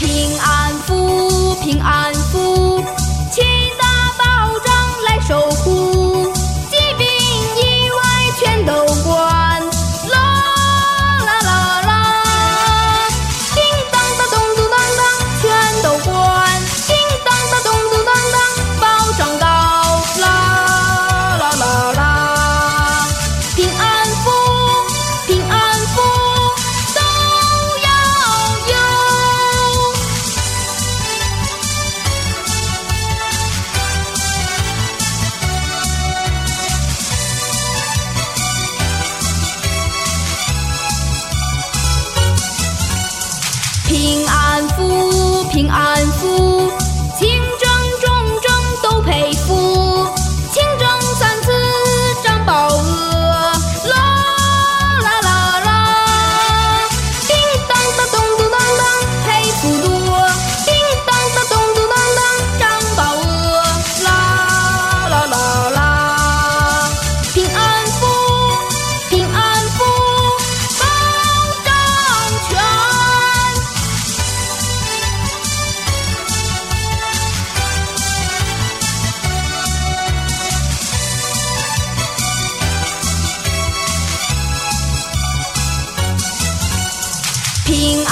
平安福平安福平安福平安。ping